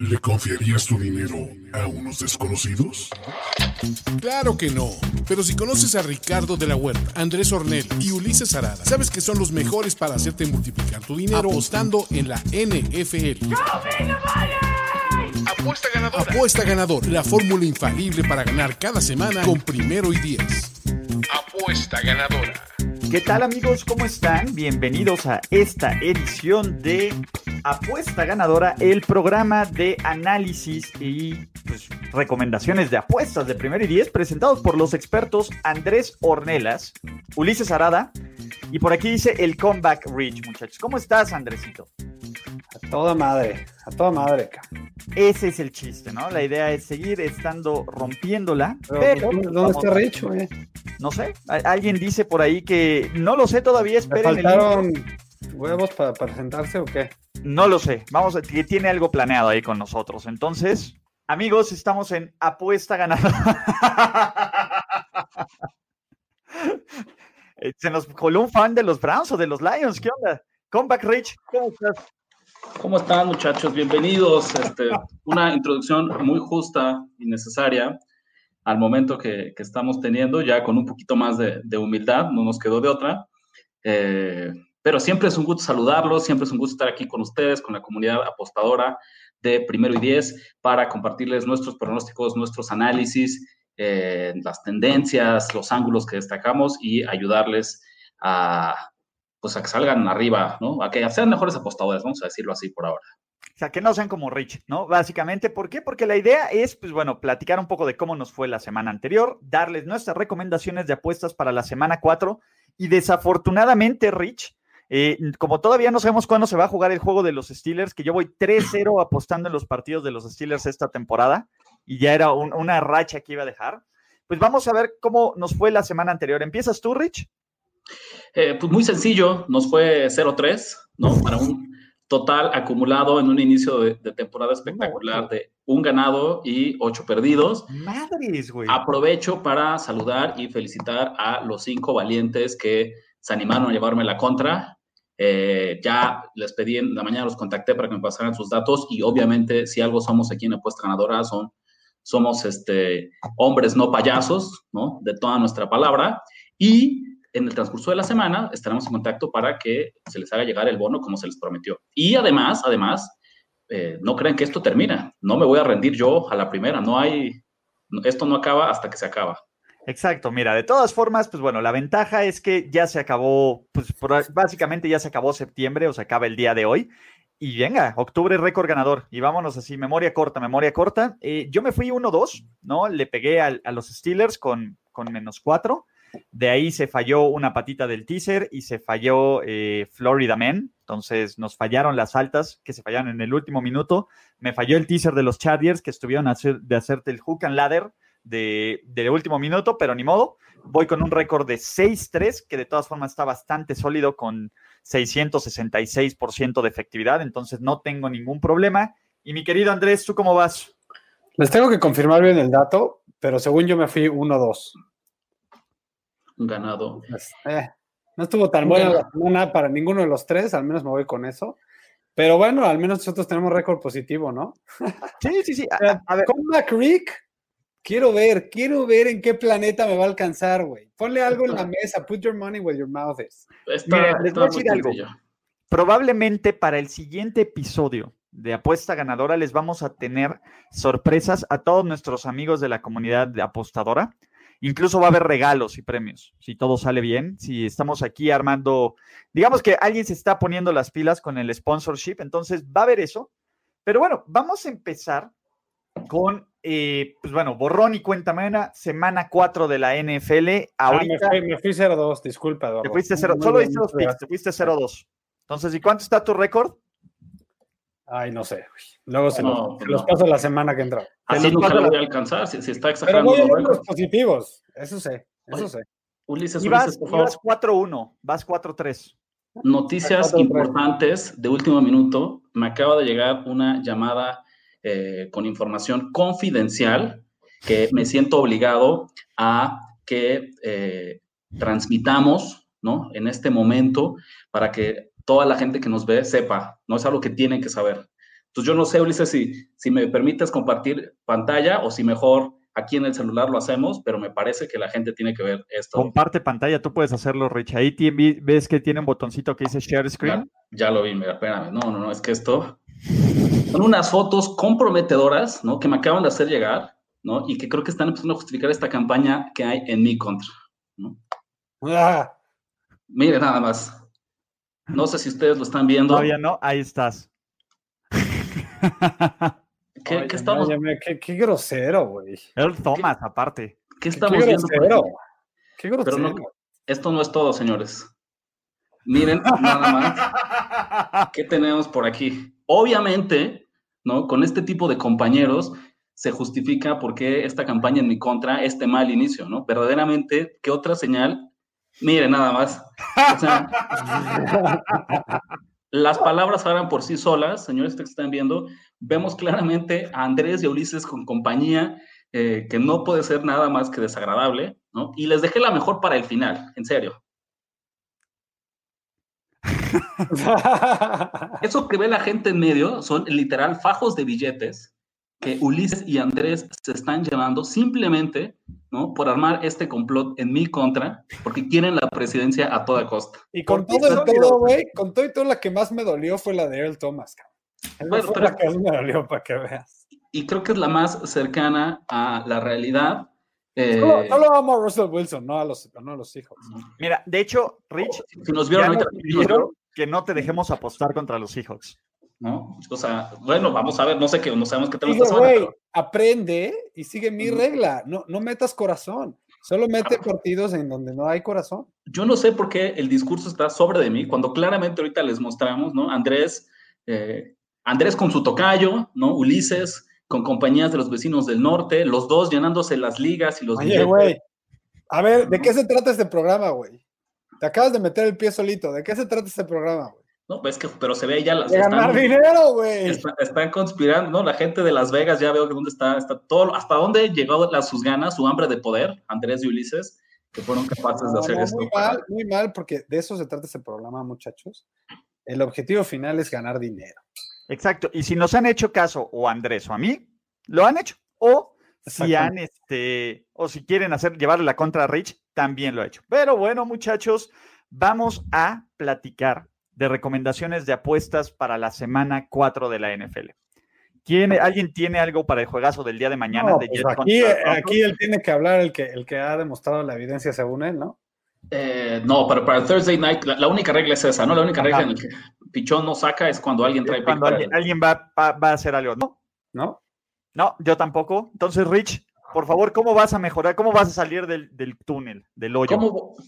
¿Le confiarías tu dinero a unos desconocidos? Claro que no. Pero si conoces a Ricardo de la Huerta, Andrés Ornel y Ulises Arada, sabes que son los mejores para hacerte multiplicar tu dinero apostando en la NFL. Apuesta ganadora. Apuesta ganadora. La fórmula infalible para ganar cada semana con primero y diez. Apuesta ganadora. ¿Qué tal amigos? ¿Cómo están? Bienvenidos a esta edición de Apuesta Ganadora, el programa de análisis y pues, recomendaciones de apuestas de primer y diez presentados por los expertos Andrés Ornelas, Ulises Arada y por aquí dice el Comeback Rich, muchachos. ¿Cómo estás, Andresito? A toda madre, a toda madre. Ese es el chiste, ¿no? La idea es seguir estando rompiéndola. Pero, ¿Dónde está Rich, güey? No sé, alguien dice por ahí que no lo sé todavía, esperen. ¿Le faltaron huevos para presentarse o qué? No lo sé, vamos a que tiene algo planeado ahí con nosotros. Entonces, amigos, estamos en apuesta ganadora. Se nos coló un fan de los Browns o de los Lions, ¿qué onda? Comeback Rich, ¿cómo estás? ¿Cómo están muchachos? Bienvenidos. Este, una introducción muy justa y necesaria al momento que, estamos teniendo, ya con un poquito más de, humildad, no nos quedó de otra. Eh, pero siempre es un gusto saludarlos, siempre es un gusto estar aquí con ustedes, con la comunidad apostadora de Primero y Diez, para compartirles nuestros pronósticos, nuestros análisis, eh, las tendencias, los ángulos que destacamos y ayudarles a, pues, que salgan arriba, ¿no? A que sean mejores apostadores, vamos a decirlo así por ahora. O sea, que no sean como Rich, ¿no? Básicamente, ¿por qué? Porque la idea es, pues bueno, platicar un poco de cómo nos fue la semana anterior, darles nuestras recomendaciones de apuestas para la semana 4 y desafortunadamente, Rich, eh, como todavía no sabemos cuándo se va a jugar el juego de los Steelers, que yo voy 3-0 apostando en los partidos de los Steelers esta temporada y ya era una racha que iba a dejar, pues vamos a ver cómo nos fue la semana anterior. ¿Empiezas tú, Rich? Eh, pues muy sencillo, nos fue 0-3, ¿no? Para un total acumulado en un inicio de, temporada espectacular de un ganado y ocho perdidos. Madres, güey. Aprovecho para saludar y felicitar a los cinco valientes que se animaron a llevarme la contra. Eh, ya les pedí en la mañana, los contacté para que me pasaran sus datos y obviamente si algo somos aquí en Apuesta Ganadora son, somos este, hombres no payasos, ¿no? De toda nuestra palabra. Y en el transcurso de la semana estaremos en contacto para que se les haga llegar el bono como se les prometió. Y además, además, eh, no crean que esto termina. No me voy a rendir yo a la primera. No hay, esto no acaba hasta que se acaba. Exacto, mira, de todas formas, pues bueno, la ventaja es que ya se acabó, pues básicamente ya se acabó septiembre o se acaba el día de hoy. Y venga, octubre récord ganador. Y vámonos así, memoria corta, memoria corta. Eh, yo me fui 1-2, ¿no? Le pegué a, a los Steelers con, con menos 4. De ahí se falló una patita del teaser y se falló eh, Florida Man. Entonces nos fallaron las altas que se fallaron en el último minuto. Me falló el teaser de los Chargers que estuvieron a hacer, de hacerte el hook and ladder de, último minuto, pero ni modo. Voy con un récord de 6-3, que de todas formas está bastante sólido con 666% de efectividad, entonces no tengo ningún problema. Y mi querido Andrés, ¿tú cómo vas? Les tengo que confirmar bien el dato, pero según yo me fui 1-2 ganado. Pues, eh, no estuvo tan buena la semana para ninguno de los tres, al menos me voy con eso. Pero bueno, al menos nosotros tenemos récord positivo, ¿no? Sí, sí, sí. A, ver. Rick, quiero ver, quiero ver en qué planeta me va a alcanzar, güey. Ponle algo en la mesa, put your money where your mouth is. les voy a decir algo. Probablemente para el siguiente episodio de apuesta ganadora les vamos a tener sorpresas a todos nuestros amigos de la comunidad de apostadora. Incluso va a haber regalos y premios, si todo sale bien, si estamos aquí armando, digamos que alguien se está poniendo las pilas con el sponsorship, entonces va a haber eso. Pero bueno, vamos a empezar con, eh, pues bueno, borrón y cuenta mena, semana 4 de la NFL. Ah, Ahorita, me fui, 0-2, disculpa. Te fuiste 0, solo hiciste dos picks, te fuiste 0-2. Entonces, ¿y cuánto está tu récord? Ay, no sé. Luego se, los, paso la semana que entra. Así nunca lo voy a alcanzar, si, está exagerando. Pero voy a los positivos, eso sé, eso sé. Ulises, y vas, 4-1, vas 4-3. Noticias importantes de último minuto. Me acaba de llegar una llamada eh, con información confidencial que me siento obligado a que eh, transmitamos ¿no? en este momento para que toda la gente que nos ve sepa, no es algo que tienen que saber. Entonces yo no sé, Ulises, si, si me permites compartir pantalla o si mejor aquí en el celular lo hacemos, pero me parece que la gente tiene que ver esto. Comparte pantalla, tú puedes hacerlo, Rich. Ahí ves que tiene un botoncito que dice Share Screen. Ya, lo vi, mira, espérame. No, no, no, es que esto son unas fotos comprometedoras, ¿no? Que me acaban de hacer llegar, ¿no? Y que creo que están empezando a justificar esta campaña que hay en mi contra, ¿no? Ah. Mire, nada más. No sé si ustedes lo están viendo. Todavía no, ahí estás. ¿Qué, estamos? qué, grosero, güey. El Thomas, aparte. ¿Qué estamos qué grosero. Qué grosero. esto no es todo, señores. Miren, nada más. ¿Qué tenemos por aquí? Obviamente, ¿no? Con este tipo de compañeros se justifica por qué esta campaña en mi contra, este mal inicio, ¿no? Verdaderamente, ¿qué otra señal? Miren, nada más. O sea, las palabras hablan por sí solas, señores que están viendo. Vemos claramente a Andrés y a Ulises con compañía eh, que no puede ser nada más que desagradable, ¿no? Y les dejé la mejor para el final, en serio. Eso que ve la gente en medio son literal fajos de billetes que Ulises y Andrés se están llevando simplemente, ¿no? Por armar este complot en mi contra, porque quieren la presidencia a toda costa. Y con todo el todo, güey, con todo y todo la que más me dolió fue la de Earl Thomas, Bueno, la que más me dolió para que veas. Y creo que es la más cercana a la realidad. Eh... Solo, amo a Russell Wilson, no a los, no a los hijos. Mira, de hecho, Rich, si nos vieron ahorita, que no te dejemos apostar contra los Seahawks. ¿no? O sea, bueno, vamos a ver, no sé qué, no sabemos qué tal Aprende y sigue mi regla, no, no metas corazón, solo mete partidos en donde no hay corazón. Yo no sé por qué el discurso está sobre de mí, cuando claramente ahorita les mostramos, ¿no? Andrés, eh, Andrés con su tocayo, ¿no? Ulises con compañías de los vecinos del norte, los dos llenándose las ligas y los... Oye, güey, a ver, ¿de qué se trata este programa, güey? Te acabas de meter el pie solito, ¿de qué se trata este programa, güey? No, ves que, pero se ve ya las. ganar dinero, güey. Están, conspirando, ¿no? La gente de Las Vegas ya veo que dónde está, está todo, hasta dónde llegó las, sus ganas, su hambre de poder, Andrés y Ulises, que fueron capaces de hacer esto. Muy mal, muy mal, porque de eso se trata este programa, muchachos. El objetivo final es ganar dinero. Exacto. Y si nos han hecho caso, o Andrés o a mí, lo han hecho. O si han, este, o si quieren hacer, llevarle la contra a Rich, también lo ha hecho. Pero bueno, muchachos, vamos a platicar de recomendaciones de apuestas para la semana 4 de la NFL. ¿Tiene, ¿Alguien tiene algo para el juegazo del día de mañana? de pues aquí, aquí él tiene que hablar el que, el que ha demostrado la evidencia según él, ¿no? Eh, no, pero para el Thursday Night, la, única regla es esa, ¿no? La única regla en la que Pichón no saca es cuando alguien trae Cuando alguien, va, va, a hacer algo, ¿no? ¿No? No, yo tampoco. Entonces, Rich, por favor, ¿cómo vas a mejorar? ¿Cómo vas a salir del, túnel, del hoyo?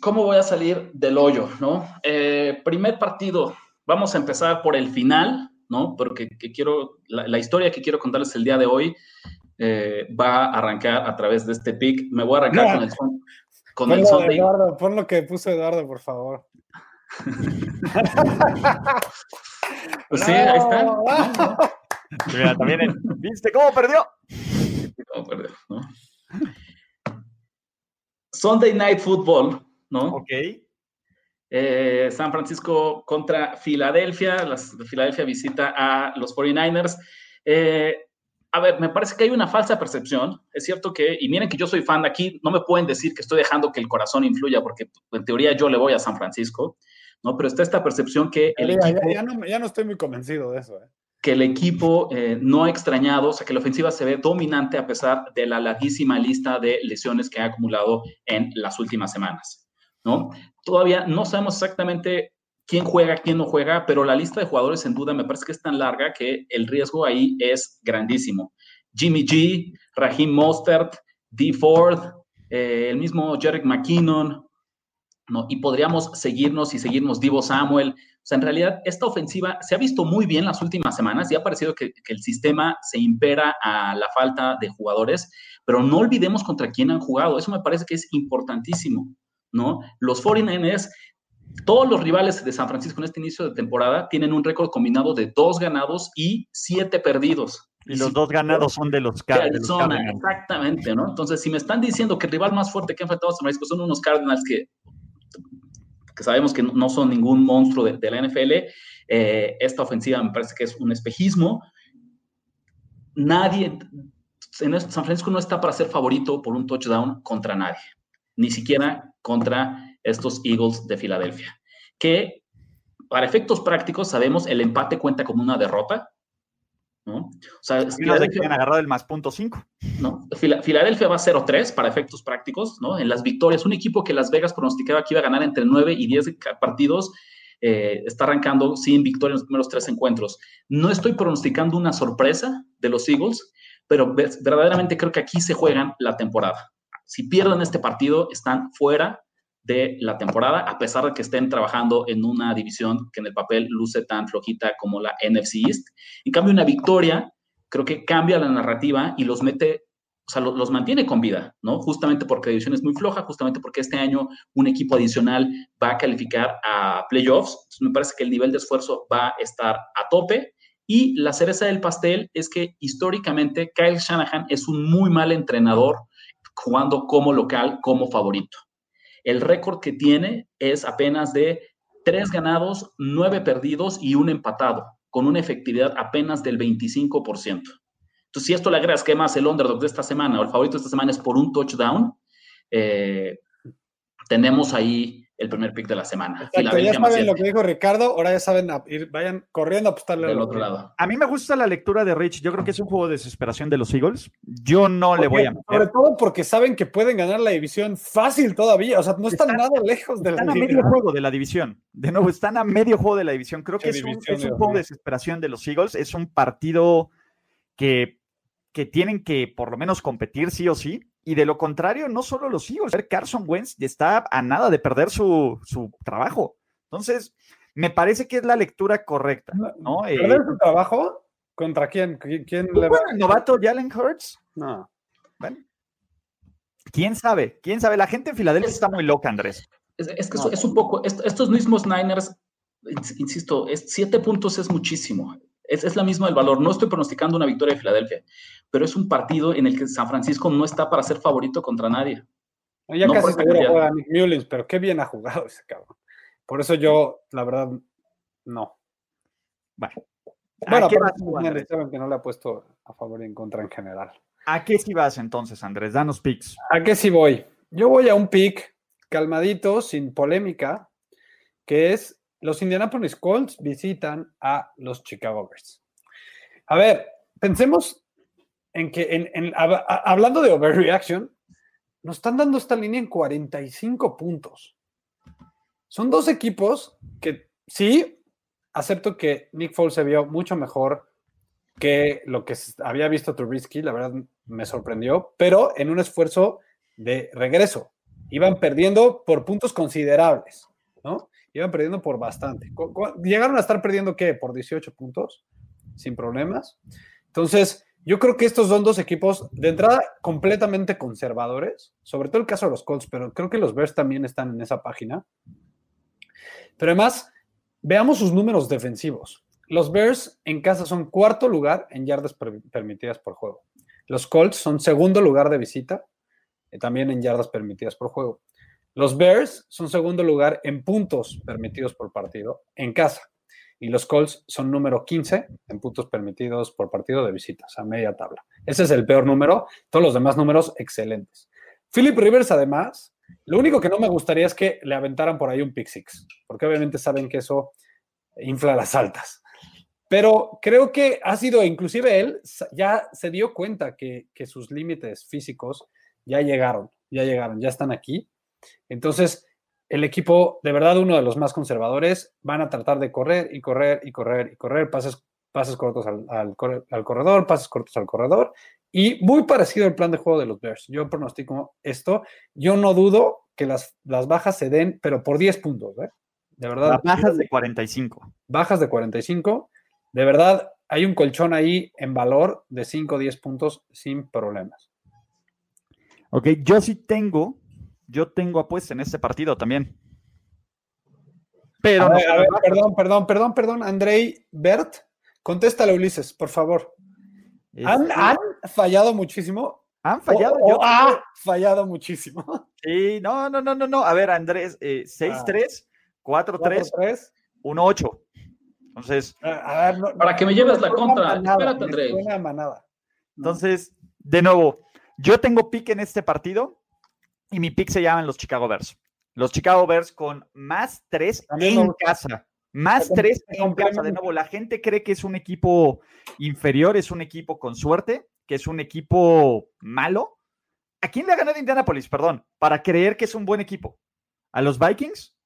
¿Cómo, voy a salir del hoyo? ¿no? Eh, primer partido, vamos a empezar por el final, ¿no? Porque quiero, la, historia que quiero contarles el día de hoy eh, va a arrancar a través de este pick. Me voy a arrancar con el, con el Sunday. Eduardo, pon lo que puso Eduardo, por favor. pues sí, ahí está. Mira, también, ¿viste cómo perdió? Sunday Night Football, ¿no? Ok. Eh, San Francisco contra Filadelfia. Las, Filadelfia visita a los 49ers. Eh, a ver, me parece que hay una falsa percepción. Es cierto que, y miren que yo soy fan de aquí, no me pueden decir que estoy dejando que el corazón influya, porque en teoría yo le voy a San Francisco, ¿no? Pero está esta percepción que el ya, equipo... ya, no, ya no estoy muy convencido de eso, ¿eh? Que el equipo eh, no ha extrañado, o sea, que la ofensiva se ve dominante a pesar de la larguísima lista de lesiones que ha acumulado en las últimas semanas, ¿no? Todavía no sabemos exactamente quién juega, quién no juega, pero la lista de jugadores en duda me parece que es tan larga que el riesgo ahí es grandísimo. Jimmy G, Raheem Mostert, D. Ford, eh, el mismo Jarek McKinnon, ¿no? Y podríamos seguirnos y seguirnos Divo Samuel, o sea, en realidad, esta ofensiva se ha visto muy bien las últimas semanas y ha parecido que, el sistema se impera a la falta de jugadores, pero no olvidemos contra quién han jugado. Eso me parece que es importantísimo, ¿no? Los 49ers, todos los rivales de San Francisco en este inicio de temporada tienen un récord combinado de dos ganados y siete perdidos. Y los dos ganados son de los, Cardinals. Exactamente, ¿no? Entonces, si me están diciendo que el rival más fuerte que han enfrentado a San Francisco son unos Cardinals que que sabemos que no son ningún monstruo de, la NFL, eh, esta ofensiva me parece que es un espejismo. Nadie, en San Francisco no está para ser favorito por un touchdown contra nadie, ni siquiera contra estos Eagles de Filadelfia, que para efectos prácticos sabemos el empate cuenta como una derrota, ¿no? O sea, Filadelfia han agarrado el más punto 5. ¿no? Filadelfia va 0-3 para efectos prácticos, ¿no? En las victorias, un equipo que Las Vegas pronosticaba que iba a ganar entre 9 y 10 partidos, eh, está arrancando sin victoria en los primeros tres encuentros. No estoy pronosticando una sorpresa de los Eagles, pero verdaderamente creo que aquí se juegan la temporada. Si pierden este partido, están fuera de la temporada, a pesar de que estén trabajando en una división que en el papel luce tan flojita como la NFC East. En cambio, una victoria creo que cambia la narrativa y los mete, o sea, los, mantiene con vida, ¿no? Justamente porque la división es muy floja, justamente porque este año un equipo adicional va a calificar a playoffs. Me parece que el nivel de esfuerzo va a estar a tope. Y la cereza del pastel es que históricamente Kyle Shanahan es un muy mal entrenador jugando como local, como favorito. El récord que tiene es apenas de tres ganados, nueve perdidos y un empatado, con una efectividad apenas del 25%. Entonces, si esto le agregas que más el underdog de esta semana o el favorito de esta semana es por un touchdown, eh, tenemos ahí el primer pick de la semana. ya saben lo que dijo Ricardo, ahora ya saben, ir, vayan corriendo a apostarle al otro lado. A mí me gusta la lectura de Rich, yo creo que es un juego de desesperación de los Eagles. Yo no le voy a meter. Sobre todo porque saben que pueden ganar la división fácil todavía, o sea, no están, nada lejos de la. Están a medio juego de la división. De nuevo, están a medio juego de la división. Creo que es un, juego de desesperación de los Eagles, es un partido que, que tienen que por lo menos competir sí o sí y de lo contrario, no solo los Eagles, Carson Wentz está a nada de perder su, trabajo. Entonces, me parece que es la lectura correcta. ¿no? ¿Perder eh, su trabajo? ¿Contra quién? ¿Quién le va? ¿El novato Jalen Hurts? No. Bueno. ¿Quién sabe? ¿Quién sabe? La gente en Filadelfia está muy loca, Andrés. Es, que es, un poco, estos mismos Niners, insisto, es, siete puntos es muchísimo. Es, es la misma el valor. No estoy pronosticando una victoria de Filadelfia, pero es un partido en el que San Francisco no está para ser favorito contra nadie. Ya casi seguro juega Nick Mullins, pero qué bien ha jugado ese cabrón. Por eso yo, la verdad, no. Bueno, bueno pero saben que no le ha puesto a favor y en contra en general. ¿A qué sí vas entonces, Andrés? Danos picks. ¿A qué sí voy? Yo voy a un pick calmadito, sin polémica, que es los Indianapolis Colts visitan a los Chicago Bears. A ver, pensemos en que, hablando de overreaction, nos están dando esta línea en 45 puntos. Son dos equipos que sí, acepto que Nick Foles se vio mucho mejor que lo que había visto Trubisky, la verdad me sorprendió, pero en un esfuerzo de regreso. Iban perdiendo por puntos considerables, ¿no? Iban perdiendo por bastante. Llegaron a estar perdiendo, ¿qué? Por 18 puntos, sin problemas. Entonces, yo creo que estos son dos equipos de entrada completamente conservadores, sobre todo el caso de los Colts, pero creo que los Bears también están en esa página. Pero además, veamos sus números defensivos. Los Bears en casa son cuarto lugar en yardas permitidas por juego. Los Colts son segundo lugar de visita, eh, también en yardas permitidas por juego. Los Bears son segundo lugar en puntos permitidos por partido en casa. Y los Colts son número 15 en puntos permitidos por partido de visitas, a media tabla. Ese es el peor número. Todos los demás números excelentes. Philip Rivers, además, lo único que no me gustaría es que le aventaran por ahí un pick six, porque obviamente saben que eso infla las altas. Pero creo que ha sido, inclusive él ya se dio cuenta que, que sus límites físicos ya llegaron, ya llegaron, ya están aquí entonces, el equipo, de verdad, uno de los más conservadores, van a tratar de correr y correr y correr y correr, pases, pases cortos al, corredor, pases cortos al corredor, y muy parecido al plan de juego de los Bears. Yo pronostico esto. Yo no dudo que las, las bajas se den, pero por 10 puntos, ¿eh? De verdad. bajas de 45. Bajas de 45. De verdad, hay un colchón ahí en valor de 5 o 10 puntos sin problemas. Ok, yo sí tengo yo tengo apuesta en este partido también. Pero. A ver, perdón, perdón, perdón, perdón. Andrei Bert, contéstale, Ulises, por favor. ¿Han, fallado muchísimo? ¿Han fallado? yo ha fallado muchísimo. Sí, no, no, no, no, no. A ver, Andrés, 6-3, 4-3, 1-8. Entonces. para que me lleves la contra. Espérate, Andrés. Entonces, de nuevo, yo tengo pick en este partido y mi pick se llaman los Chicago Bears. Los Chicago Bears con más tres en casa. Más tres en casa. De nuevo, la gente cree que es un equipo inferior, es un equipo con suerte, que es un equipo malo. ¿A quién le ha ganado Indianapolis? Perdón, para creer que es un buen equipo. ¿A los Vikings?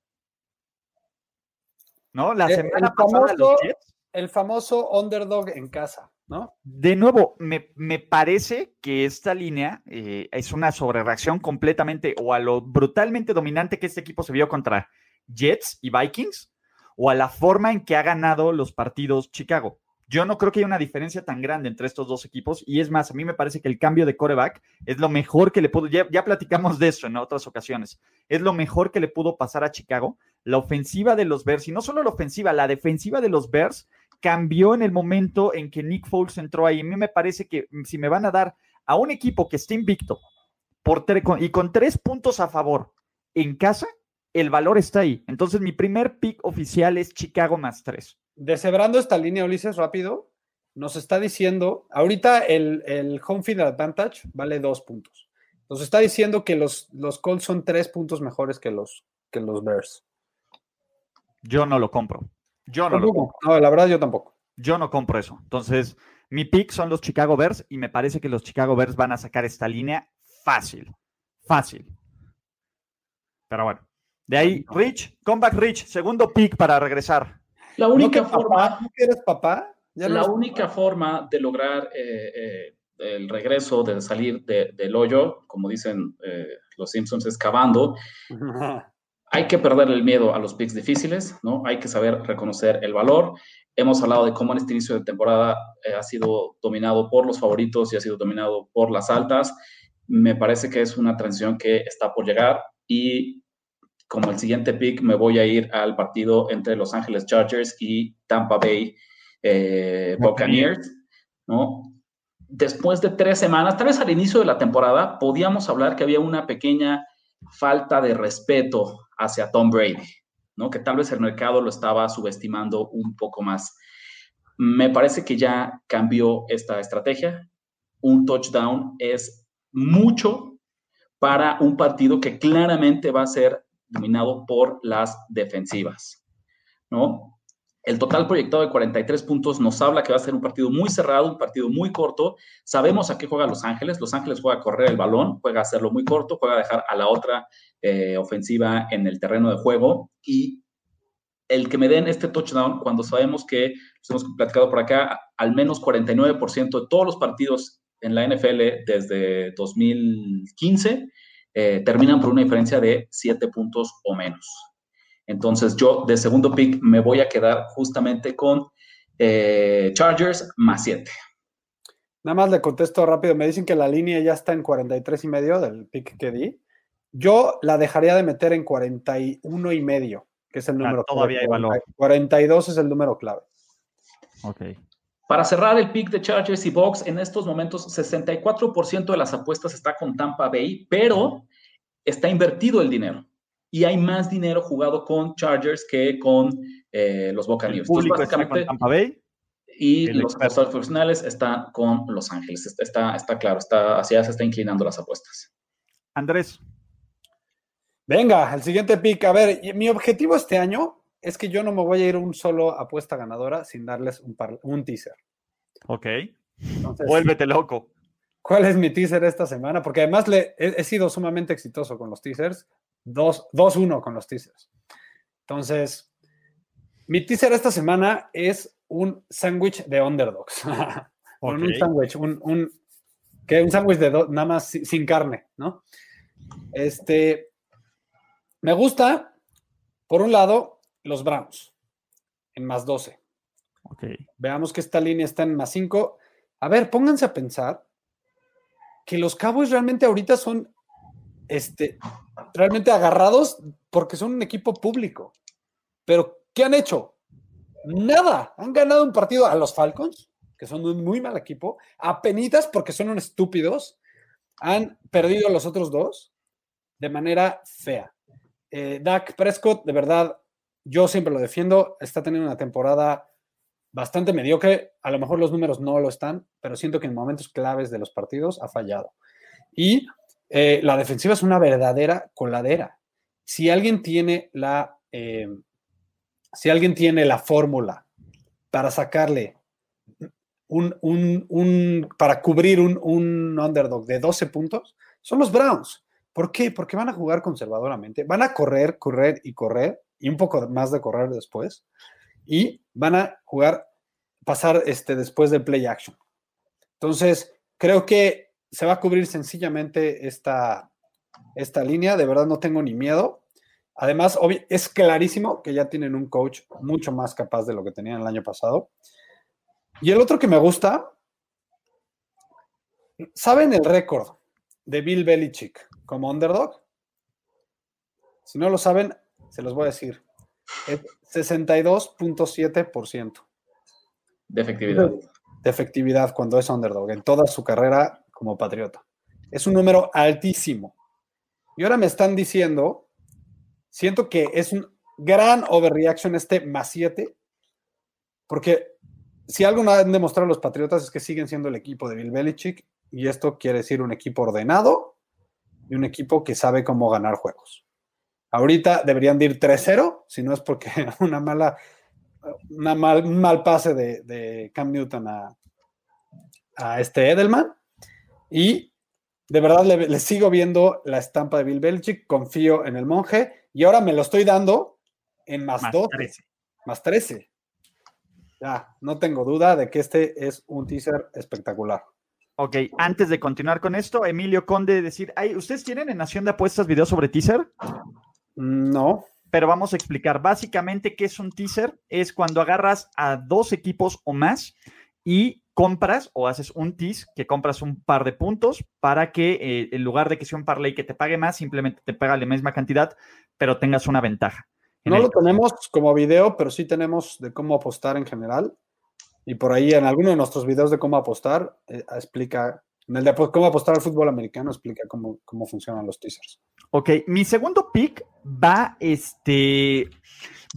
¿No? La Eh, semana el pasada los Jets. El famoso underdog en casa, ¿no? De nuevo, me, me parece que esta línea eh, es una sobrereacción completamente o a lo brutalmente dominante que este equipo se vio contra Jets y Vikings o a la forma en que ha ganado los partidos Chicago. Yo no creo que haya una diferencia tan grande entre estos dos equipos y es más, a mí me parece que el cambio de coreback es lo mejor que le pudo, ya, ya platicamos de eso en otras ocasiones, es lo mejor que le pudo pasar a Chicago. La ofensiva de los Bears, y no solo la ofensiva, la defensiva de los Bears cambió en el momento en que Nick Foles entró ahí. A mí me parece que si me van a dar a un equipo que esté invicto por y con tres puntos a favor en casa, el valor está ahí. Entonces, mi primer pick oficial es Chicago más tres. Deshebrando esta línea, Ulises, rápido, nos está diciendo, ahorita el, el home field advantage vale dos puntos. Nos está diciendo que los, los Colts son tres puntos mejores que los, que los Bears. Yo no lo compro. Yo no lo compro. No, la verdad yo tampoco. Yo no compro eso. Entonces, mi pick son los Chicago Bears y me parece que los Chicago Bears van a sacar esta línea fácil. Fácil. Pero bueno. De ahí, Rich, comeback Rich, segundo pick para regresar. La ¿No única forma, papá? ¿No eres papá? Ya la única forma de lograr eh, eh, el regreso, de salir de- del hoyo, como dicen eh, los Simpsons, excavando. hay que perder el miedo a los picks difíciles, ¿no? Hay que saber reconocer el valor. Hemos hablado de cómo en este inicio de temporada eh, ha sido dominado por los favoritos y ha sido dominado por las altas. Me parece que es una transición que está por llegar y como el siguiente pick me voy a ir al partido entre Los Ángeles Chargers y Tampa Bay eh, Buccaneers, ¿no? Después de tres semanas, tal vez al inicio de la temporada, podíamos hablar que había una pequeña falta de respeto hacia Tom Brady, ¿no? Que tal vez el mercado lo estaba subestimando un poco más. Me parece que ya cambió esta estrategia. Un touchdown es mucho para un partido que claramente va a ser dominado por las defensivas, ¿no? El total proyectado de 43 puntos nos habla que va a ser un partido muy cerrado, un partido muy corto. Sabemos a qué juega Los Ángeles. Los Ángeles juega a correr el balón, juega a hacerlo muy corto, juega a dejar a la otra eh, ofensiva en el terreno de juego. Y el que me den este touchdown, cuando sabemos que, los hemos platicado por acá, al menos 49% de todos los partidos en la NFL desde 2015 eh, terminan por una diferencia de 7 puntos o menos. Entonces yo de segundo pick me voy a quedar justamente con eh, Chargers más 7. Nada más le contesto rápido. Me dicen que la línea ya está en 43 y medio del pick que di. Yo la dejaría de meter en 41 y medio, que es el Ah, número todavía hay valor. 42 es el número clave. Ok. Para cerrar el pick de Chargers y Bucks, en estos momentos 64% de las apuestas está con Tampa Bay, pero está invertido el dinero. Y hay más dinero jugado con Chargers que con eh, los El Buccaneers. Entonces, público está con Tampa Bay. y el los apostadores profesionales están con Los Ángeles. Está, está, está claro, está, hacia se está inclinando las apuestas. Andrés, Venga, el siguiente pick. A ver, mi objetivo este año es que yo no me voy a ir a un solo apuesta ganadora sin darles un, par- un teaser. ok. Entonces, Vuélvete loco. ¿Cuál es mi teaser esta semana? Porque además le, he, he sido sumamente exitoso con los teasers. 2 2-1 con los teasers. Entonces, mi teaser esta semana es un sándwich de underdogs. Un sándwich, un, un, que un sándwich de do- nada más si- sin carne, ¿no? Este, me gusta, por un lado, los Browns en más 12. Ok. Veamos que esta línea está en más 5. A ver, pónganse a pensar que los Cowboys realmente ahorita son este, realmente agarrados porque son un equipo público. Pero, ¿qué han hecho? Nada. Han ganado un partido a los Falcons, que son un muy mal equipo, a penitas porque son unos estúpidos. Han perdido a los otros dos de manera fea. Eh, Dak Prescott, de verdad, yo siempre lo defiendo, está teniendo una temporada bastante mediocre. A lo mejor los números no lo están, pero siento que en momentos claves de los partidos ha fallado. Y eh, la defensiva es una verdadera coladera. Si alguien tiene la, eh, si alguien tiene la fórmula para sacarle un, un, para cubrir un, un underdog de 12 puntos, son los Browns. ¿Por qué? Porque van a jugar conservadoramente, van a correr, correr y correr, y un poco más de correr después, y van a jugar, pasar este, después del play action. Entonces, creo que se va a cubrir sencillamente esta, esta línea, de verdad no tengo ni miedo. Además, es clarísimo que ya tienen un coach mucho más capaz de lo que tenían el año pasado. Y el otro que me gusta, ¿saben el récord de Bill Belichick como underdog? Si no lo saben, se los voy a decir. Es 62.7%. De efectividad. De efectividad cuando es underdog en toda su carrera como patriota. Es un número altísimo. Y ahora me están diciendo, siento que es un gran overreaction este más 7, porque si algo no han demostrado los Patriotas es que siguen siendo el equipo de Bill Belichick, y esto quiere decir un equipo ordenado y un equipo que sabe cómo ganar juegos. Ahorita deberían de ir 3-0, si no es porque una mala, una mal, un mal pase de, Cam Newton a, a, este Edelman. Y de verdad le, sigo viendo la estampa de Bill Belichick, confío en el monje y ahora me lo estoy dando en más, 2, más 13. Ya, no tengo duda de que este es un teaser espectacular. Ok, antes de continuar con esto, Emilio Conde decir, ¿ustedes tienen en Nación de Apuestas videos sobre teaser? No. Pero vamos a explicar. Básicamente, ¿qué es un teaser? Es cuando agarras a dos equipos o más y compras o haces un tease que compras un par de puntos para que eh, en lugar de que sea un parlay que te pague más, simplemente te paga la misma cantidad, pero tengas una ventaja. No lo tenemos como video, pero sí tenemos de cómo apostar en general. Y por ahí en alguno de nuestros videos de cómo apostar, eh, explica, en el de cómo apostar al fútbol americano, explica cómo, cómo funcionan los teasers. Ok, mi segundo pick va, este,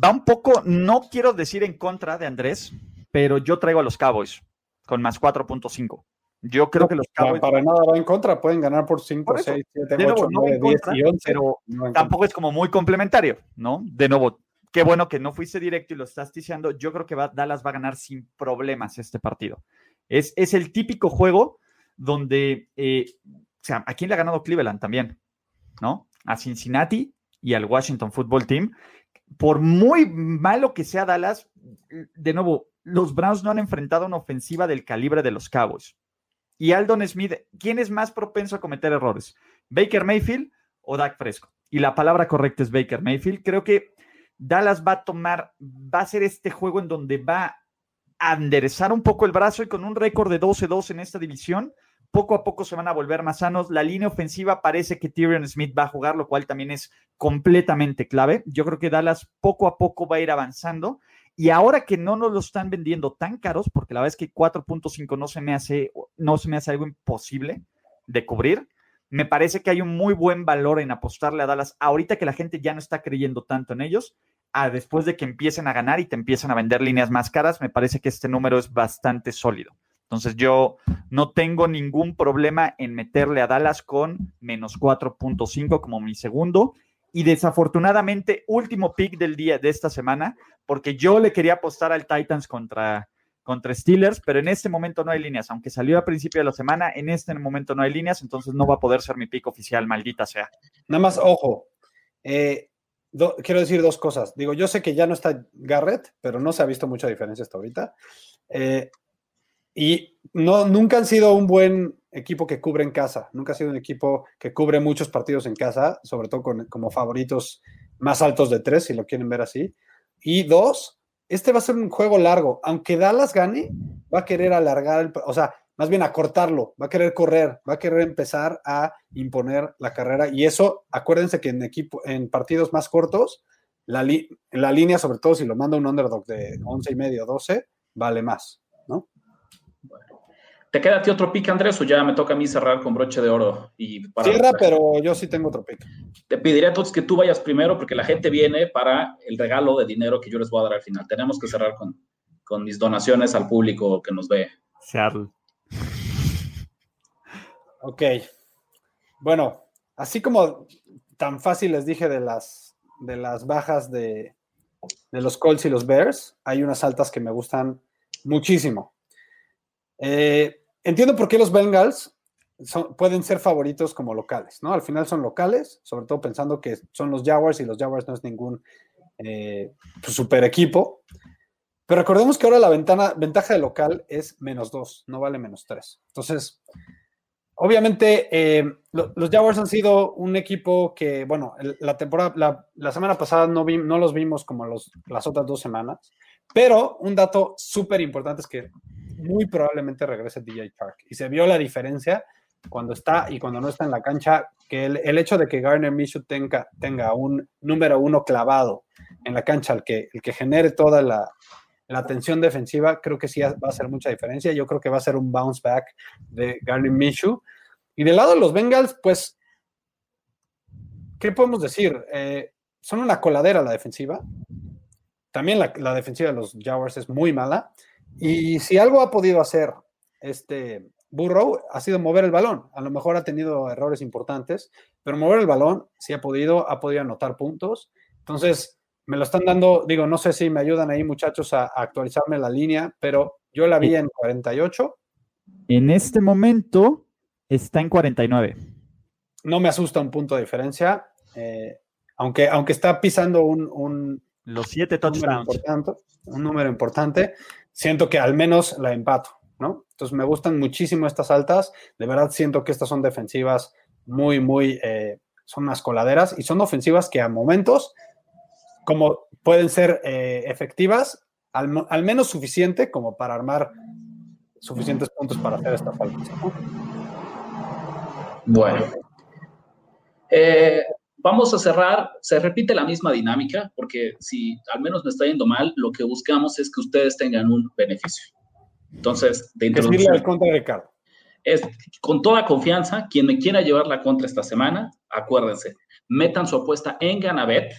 va un poco, no quiero decir en contra de Andrés, pero yo traigo a los Cowboys con más 4.5. Yo creo que los Cowboys. Para nada va en contra, pueden ganar por 5, 6, 7, 8, 9, 10 y 11. Pero tampoco es como muy complementario, ¿no? De nuevo, qué bueno que no fuiste directo y lo estás diciendo. Yo creo que Dallas va a ganar sin problemas este partido. Es, es el típico juego donde, eh, o sea, ¿a quién le ha ganado Cleveland también? ¿No? A Cincinnati y al Washington Football Team. Por muy malo que sea Dallas, de nuevo, los Browns no han enfrentado una ofensiva del calibre de los Cowboys. Y Aldon Smith, ¿quién es más propenso a cometer errores? ¿Baker Mayfield o Dak Fresco? Y la palabra correcta es Baker Mayfield. Creo que Dallas va a tomar, va a ser este juego en donde va a enderezar un poco el brazo y con un récord de 12-2 en esta división, poco a poco se van a volver más sanos. La línea ofensiva parece que Tyrion Smith va a jugar, lo cual también es completamente clave. Yo creo que Dallas poco a poco va a ir avanzando. Y ahora que no nos lo están vendiendo tan caros, porque la verdad es que 4.5 no se me hace, no se me hace algo imposible de cubrir, me parece que hay un muy buen valor en apostarle a Dallas ahorita que la gente ya no está creyendo tanto en ellos, a después de que empiecen a ganar y te empiezan a vender líneas más caras, me parece que este número es bastante sólido. Entonces yo no tengo ningún problema en meterle a Dallas con menos 4.5 como mi segundo. Y desafortunadamente, último pick del día de esta semana, porque yo le quería apostar al Titans contra, contra Steelers, pero en este momento no hay líneas. Aunque salió a principio de la semana, en este momento no hay líneas, entonces no va a poder ser mi pick oficial, maldita sea. Nada más, ojo, eh, quiero decir dos cosas. Digo, yo sé que ya no está Garrett, pero no se ha visto mucha diferencia hasta ahorita. Eh, y no, nunca han sido un buen equipo que cubre en casa. Nunca ha sido un equipo que cubre muchos partidos en casa, sobre todo con, como favoritos más altos de tres, si lo quieren ver así. Y dos, este va a ser un juego largo. Aunque Dallas gane, va a querer alargar, el, o sea, más bien acortarlo, va a querer correr, va a querer empezar a imponer la carrera. Y eso, acuérdense que en, equipo, en partidos más cortos, la, la línea, sobre todo si lo manda un underdog de 11 y medio, 12, vale más, ¿no? ¿Te queda a ti otro pick, Andrés, o ya me toca a mí cerrar con broche de oro? Y Cierra, pero yo sí tengo otro pick. Te pediré entonces que tú vayas primero porque la gente viene para el regalo de dinero que yo les voy a dar al final. Tenemos que cerrar con, con mis donaciones al público que nos ve. Seattle. Ok. Bueno, así como tan fácil les dije de las, de las bajas de, de los Colts y los Bears, hay unas altas que me gustan muchísimo. Eh, entiendo por qué los Bengals pueden ser favoritos como locales, ¿no? Al final son locales, sobre todo pensando que son los Jaguars y los Jaguars no es ningún eh, pues, super equipo. Pero recordemos que ahora la ventana, ventaja de local es menos dos, no vale menos tres. Entonces, obviamente, eh, los Jaguars han sido un equipo que, bueno, la temporada, la, semana pasada no, los vimos como las otras dos semanas, pero un dato súper importante es que muy probablemente regrese DJ Park. Y se vio la diferencia cuando está y cuando no está en la cancha, que el, hecho de que Garner Minshew tenga, tenga un número uno clavado en la cancha, el que, el que genere toda la, la tensión defensiva, creo que sí va a hacer mucha diferencia. Yo creo que va a ser un bounce back de Garner Minshew. Y del lado de los Bengals, pues, ¿qué podemos decir? Eh, son una coladera la defensiva. También la, la, defensiva de los Jaguars es muy mala. Y si algo ha podido hacer este Burrow ha sido mover el balón. A lo mejor ha tenido errores importantes, pero mover el balón sí ha podido, ha podido anotar puntos. Entonces, me lo están dando, digo, no sé si me ayudan ahí muchachos a, actualizarme la línea, pero yo la vi en 48. En este momento está en 49. No me asusta un punto de diferencia, eh, aunque, aunque está pisando un, los siete touchdowns. un número importante, siento que al menos la empato. ¿no? Entonces me gustan muchísimo estas altas. De verdad siento que estas son defensivas muy, muy, eh, son unas coladeras y son ofensivas que a momentos, como pueden ser eh, efectivas, al, menos suficiente como para armar suficientes puntos para hacer esta falta. Bueno. Eh, vamos a cerrar, se repite la misma dinámica, porque si al menos me está yendo mal, lo que buscamos es que ustedes tengan un beneficio. Entonces, de introducción. contra Ricardo. Es, con toda confianza, quien me quiera llevar la contra esta semana, acuérdense, metan su apuesta en Ganabet,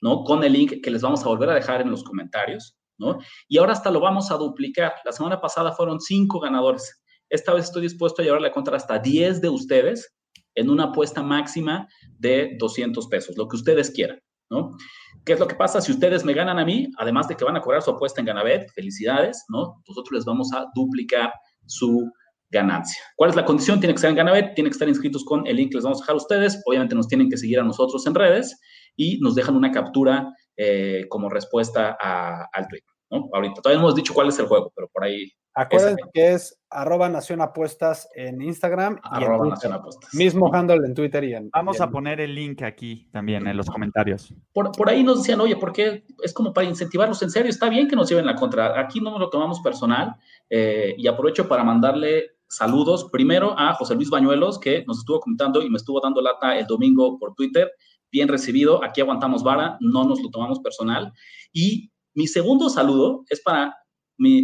¿no? Con el link que les vamos a volver a dejar en los comentarios, ¿no? Y ahora hasta lo vamos a duplicar. La semana pasada fueron cinco ganadores. Esta vez estoy dispuesto a llevar la contra hasta 10 de ustedes en una apuesta máxima de 200 pesos, lo que ustedes quieran, ¿no? ¿Qué es lo que pasa? Si ustedes me ganan a mí, además de que van a cobrar su apuesta en Ganabet, felicidades, ¿no? Nosotros les vamos a duplicar su ganancia. ¿Cuál es la condición? Tiene que ser en Ganabet, tienen que estar inscritos con el link que les vamos a dejar a ustedes. Obviamente nos tienen que seguir a nosotros en redes y nos dejan una captura eh, como respuesta al tweet. ¿No? Ahorita todavía no hemos dicho cuál es el juego, pero por ahí Acuérdense que es arroba Nación Apuestas en Instagram arroba Nación Apuestas. Mismo handle en Twitter y en. Vamos a poner el link aquí también en los comentarios. Por, por, ahí nos decían, oye, ¿por qué? Es como para incentivarlos en serio. Está bien que nos lleven la contra. Aquí no nos lo tomamos personal. Eh, y aprovecho para mandarle saludos primero a José Luis Bañuelos, que nos estuvo comentando y me estuvo dando lata el domingo por Twitter. Bien recibido. Aquí aguantamos vara, no nos lo tomamos personal. Y mi segundo saludo es para mi,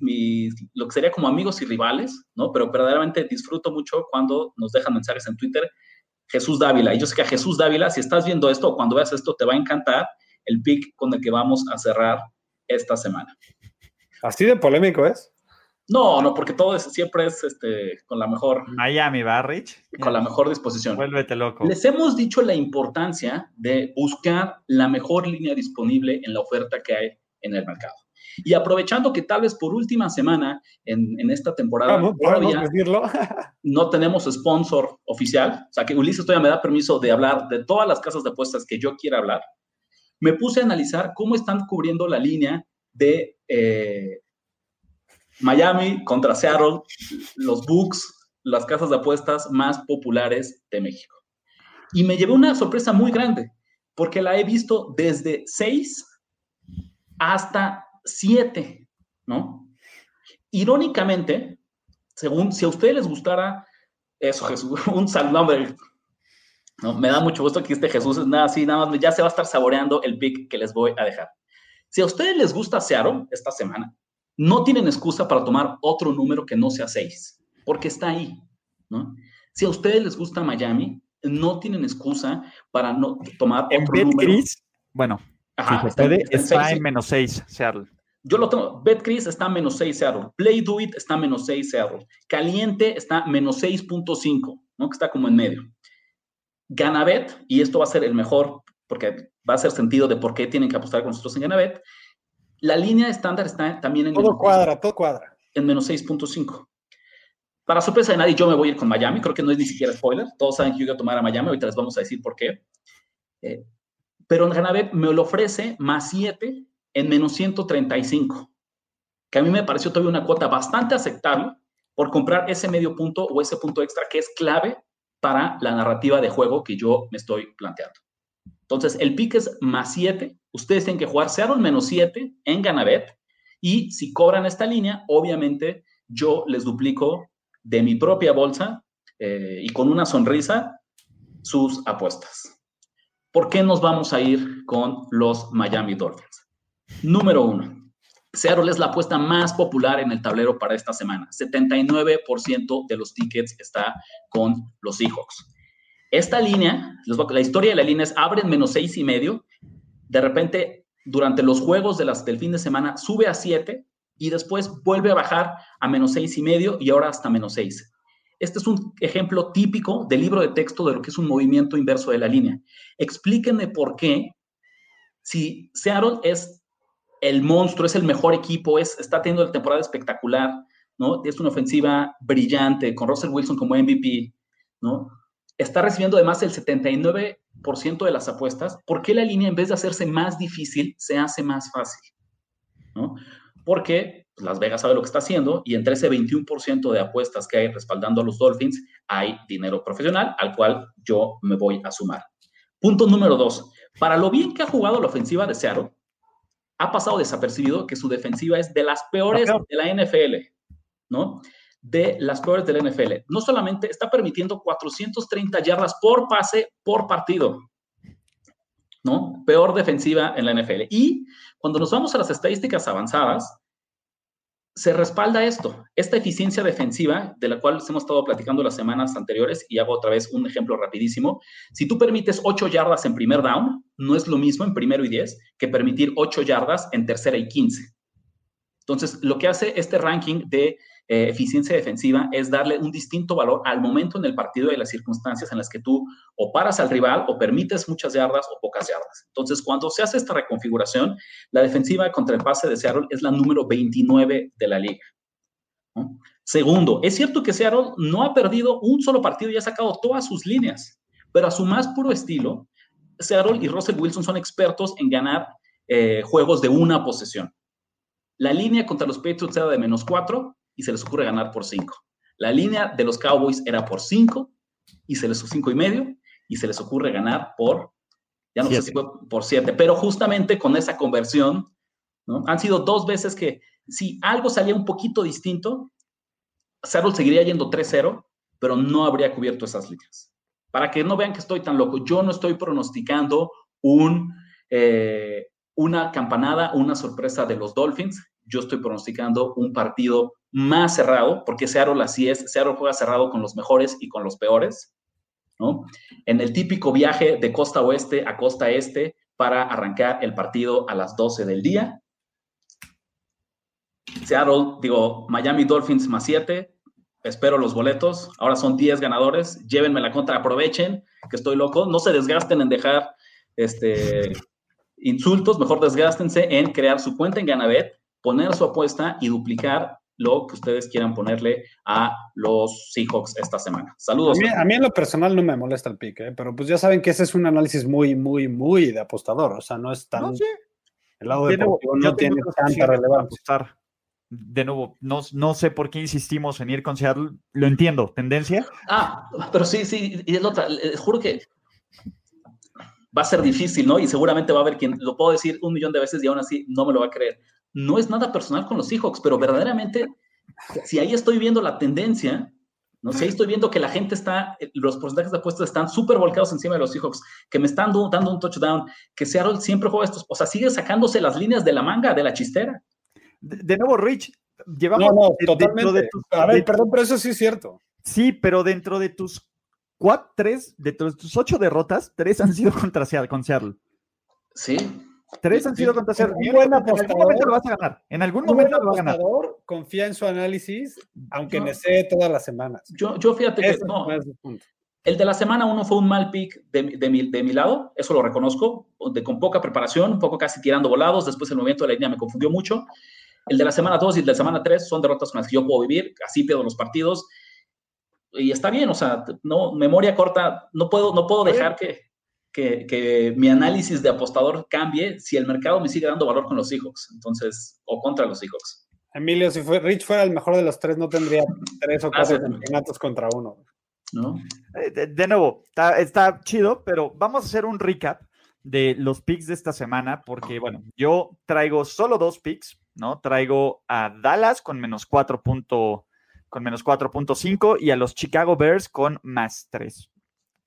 mi, lo que sería como amigos y rivales, ¿no? Pero verdaderamente disfruto mucho cuando nos dejan mensajes en Twitter. Jesús Dávila. Y yo sé que a Jesús Dávila, si estás viendo esto o cuando veas esto, te va a encantar el pick con el que vamos a cerrar esta semana. ¿Así de polémico es? No, no, porque todo es, siempre es este, con la mejor. Miami, Barrich. Con la mejor disposición. Vuélvete loco. Les hemos dicho la importancia de buscar la mejor línea disponible en la oferta que hay en el mercado. Y aprovechando que tal vez por última semana en, esta temporada todavía no tenemos sponsor oficial, o sea que Ulises todavía me da permiso de hablar de todas las casas de apuestas que yo quiera hablar, me puse a analizar cómo están cubriendo la línea de eh, Miami contra Seattle, los books, las casas de apuestas más populares de México. Y me llevé una sorpresa muy grande, porque la he visto desde 6 hasta siete, ¿no? Irónicamente, según, si a ustedes les gustara eso, Jesús, un saludo, ¿no? me da mucho gusto que este Jesús es nada así, nada más ya se va a estar saboreando el pick que les voy a dejar. Si a ustedes les gusta Seattle esta semana, no tienen excusa para tomar otro número que no sea seis, porque está ahí, ¿no? Si a ustedes les gusta Miami, no tienen excusa para no tomar otro número. bueno, Ajá, está, en menos seis, Seattle. yo lo tengo. BetCris está menos 6 Seattle. Play Do It está menos 6 Seattle. Caliente está menos 6.5, ¿no? Que está como en medio. Ganabet, y esto va a ser el mejor, porque va a ser sentido de por qué tienen que apostar con nosotros en Ganabet. La línea estándar está también en. Todo cuadra, todo cuadra. En menos 6.5. Para sorpresa de nadie, yo me voy a ir con Miami. Creo que no es ni siquiera spoiler. Todos saben que yo voy a tomar a Miami. Ahorita les vamos a decir por qué. Eh, pero en Ganabet me lo ofrece más 7 en menos 135, que a mí me pareció todavía una cuota bastante aceptable por comprar ese medio punto o ese punto extra que es clave para la narrativa de juego que yo me estoy planteando. Entonces, el pick es más 7. Ustedes tienen que jugar Seattle menos 7 en Ganabet. Y si cobran esta línea, obviamente yo les duplico de mi propia bolsa eh, y con una sonrisa sus apuestas. ¿Por qué nos vamos a ir con los Miami Dolphins? Número uno, Seattle es la apuesta más popular en el tablero para esta semana. 79% de los tickets está con los Seahawks. Esta línea, la historia de la línea es abren menos seis y medio. De repente, durante los juegos de las, del fin de semana, sube a 7 y después vuelve a bajar a menos seis y medio y ahora hasta menos 6. Este es un ejemplo típico del libro de texto de lo que es un movimiento inverso de la línea. Explíquenme por qué, si Seattle es el monstruo, es el mejor equipo, es, está teniendo la temporada espectacular, ¿no? Es una ofensiva brillante, con Russell Wilson como MVP, ¿no? Está recibiendo además el 79% de las apuestas. ¿Por qué la línea, en vez de hacerse más difícil, se hace más fácil? ¿No? Porque pues, Las Vegas sabe lo que está haciendo y entre ese 21% de apuestas que hay respaldando a los Dolphins, hay dinero profesional al cual yo me voy a sumar. Punto número dos. Para lo bien que ha jugado la ofensiva de Seattle, ha pasado desapercibido que su defensiva es de las peores de la NFL, ¿no? De las peores de la NFL. No solamente está permitiendo 430 yardas por pase por partido, ¿no? Peor defensiva en la NFL. Y cuando nos vamos a las estadísticas avanzadas, se respalda esto, esta eficiencia defensiva de la cual hemos estado platicando las semanas anteriores y hago otra vez un ejemplo rapidísimo. Si tú permites 8 yardas en primer down, no es lo mismo en primero y 10 que permitir 8 yardas en tercera y 15. Entonces, lo que hace este ranking de eh, eficiencia defensiva es darle un distinto valor al momento en el partido y las circunstancias en las que tú o paras al rival o permites muchas yardas o pocas yardas. Entonces, cuando se hace esta reconfiguración, la defensiva contra el pase de Seattle es la número 29 de la liga. Segundo, es cierto que Seattle no ha perdido un solo partido y ha sacado todas sus líneas, pero a su más puro estilo, Seattle y Russell Wilson son expertos en ganar eh, juegos de una posesión. La línea contra los Patriots era de menos 4 y se les ocurre ganar por 5. La línea de los Cowboys era por 5 y se les 5 y medio y se les ocurre ganar por, ya no sé si fue por 7, pero justamente con esa conversión, ¿no? Han sido dos veces que si algo salía un poquito distinto, Seattle seguiría yendo 3-0, pero no habría cubierto esas líneas. Para que no vean que estoy tan loco, yo no estoy pronosticando un, eh, una campanada, una sorpresa de los Dolphins. Yo estoy pronosticando un partido más cerrado, porque Seattle así es, Seattle juega cerrado con los mejores y con los peores, ¿no? En el típico viaje de costa oeste a costa este para arrancar el partido a las 12 del día. Seattle, digo, Miami Dolphins más 7, espero los boletos, ahora son 10 ganadores, llévenme la contra, aprovechen, que estoy loco, no se desgasten en dejar este, insultos, mejor desgástense en crear su cuenta en Ganabet, poner su apuesta y duplicar lo que ustedes quieran ponerle a los Seahawks esta semana. Saludos. A mí, en lo personal no me molesta el pique, ¿eh? pero pues ya saben que ese es un análisis muy, muy, muy de apostador. O sea, no es tan. El lado de deportivo no tiene tanta relevancia. De nuevo, no, no sé por qué insistimos en ir con Seattle. Lo entiendo, tendencia. Ah, pero sí, sí, y es otra. Les juro que va a ser difícil, ¿no? Y seguramente va a haber quien lo puedo decir un millón de veces y aún así no me lo va a creer no es nada personal con los Seahawks, pero verdaderamente, si ahí estoy viendo la tendencia, ¿no? Si ahí estoy viendo que la gente está, los porcentajes de apuestas están súper volcados encima de los Seahawks, que me están dando un touchdown, que Seattle siempre juega estos, o sea, sigue sacándose las líneas de la manga, de la chistera. De, nuevo, Rich, llevamos... No, no, totalmente. a ver, perdón, pero eso sí es cierto. Sí, pero dentro de tus cuatro, tres, de tus ocho derrotas, tres han sido contra Seattle, con Seattle. Sí. Tres han sido contra cero. Un buen En algún apostador. momento lo vas a ganar. En algún momento lo vas a ganar. apostador confía en su análisis, aunque No. necesite todas las semanas. Yo, yo fíjate que no, el de la semana uno fue un mal pick de, mi- de mi, de mi lado, eso lo reconozco, de, con poca preparación, un poco casi tirando volados, después el movimiento de la línea me confundió mucho. El de la semana 2 y el de la semana 3 son derrotas con las que yo puedo vivir, así pierdo los partidos. Y está bien, o sea, no, memoria corta, no puedo, no puedo dejar que, que, que mi análisis de apostador cambie si el mercado me sigue dando valor con los Seahawks, entonces, o contra los Seahawks. Emilio, si fue, Rich fuera el mejor de los tres, no tendría tres o cuatro Gracias. campeonatos contra uno. ¿no? Eh, De, de nuevo, está, está chido, pero vamos a hacer un recap de los picks de esta semana, porque, bueno, yo traigo solo dos picks, ¿no? Traigo a Dallas con menos 4. punto- con menos 4.5 y a los Chicago Bears con más 3.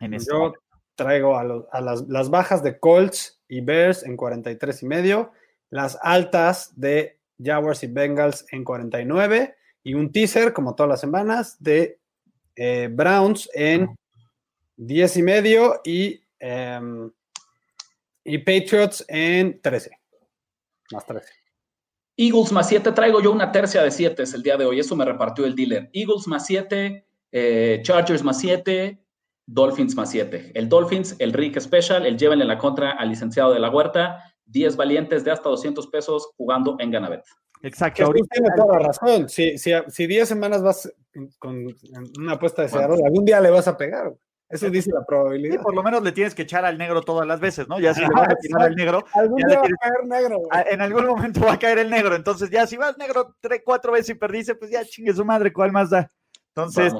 En este Yo traigo a, las, las bajas de Colts y Bears en 43 y medio, las altas de Jaguars y Bengals en 49 y un teaser, como todas las semanas, de eh, Browns en 10 y medio y, em, y Patriots en 13. Más 13. Eagles más 7, traigo yo una tercia de 7 el día de hoy, eso me repartió el dealer. Eagles más 7, Chargers más 7, Dolphins más 7. El Dolphins, el Rick Special, el llévenle la contra al licenciado de la Huerta, 10 valientes de hasta 200 pesos jugando en Ganabet. Exacto. Ahorita- tiene toda la razón. Si, si, si 10 semanas vas con una apuesta de Seattle, algún día le vas a pegar. Eso dice la sí, probabilidad. por lo menos le tienes que echar al negro todas las veces, ¿no? Ya si le vas a tirar al negro, Algún día va a caer negro. güey. a- en algún momento va a caer el negro. Entonces, ya si vas negro tres, cuatro veces y perdiste, pues ya chingue su madre, ¿cuál más da? Entonces.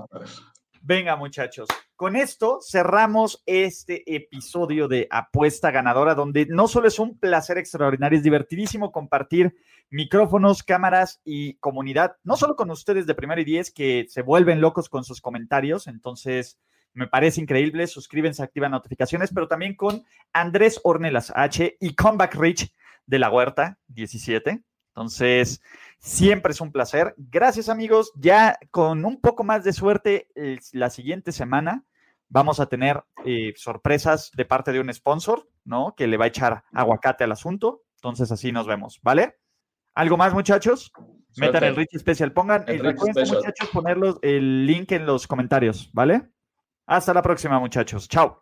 Venga, muchachos. Con esto cerramos este episodio de Apuesta Ganadora, donde no solo es un placer extraordinario, es divertidísimo compartir micrófonos, cámaras y comunidad, no solo con ustedes de Primero y Diez, que se vuelven locos con sus comentarios. Entonces, me parece increíble. Suscríbanse, activan notificaciones, pero también con Andrés Ornelas H y Comeback Rich de la Huerta 17. Entonces, siempre es un placer. Gracias, amigos. Ya con un poco más de suerte, la siguiente semana vamos a tener eh, sorpresas de parte de un sponsor, ¿no? Que le va a echar aguacate al asunto. Entonces, así nos vemos, ¿vale? ¿Algo más, muchachos? Metan el Rich Special. Pongan, El y Rich recuerden, Special. muchachos, ponerlos el link en los comentarios, ¿vale? Hasta la próxima, muchachos. Chao.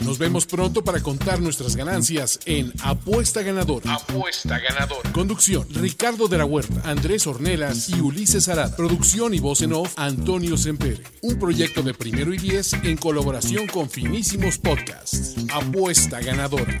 Nos vemos pronto para contar nuestras ganancias en Apuesta Ganadora. Apuesta Ganadora. Conducción: Ricardo de la Huerta, Andrés Ornelas y Ulises Arada. Producción y voz en off: Antonio Sempere. Un proyecto de primero y diez en colaboración con Finísimos Podcasts. Apuesta Ganadora.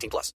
18 plus.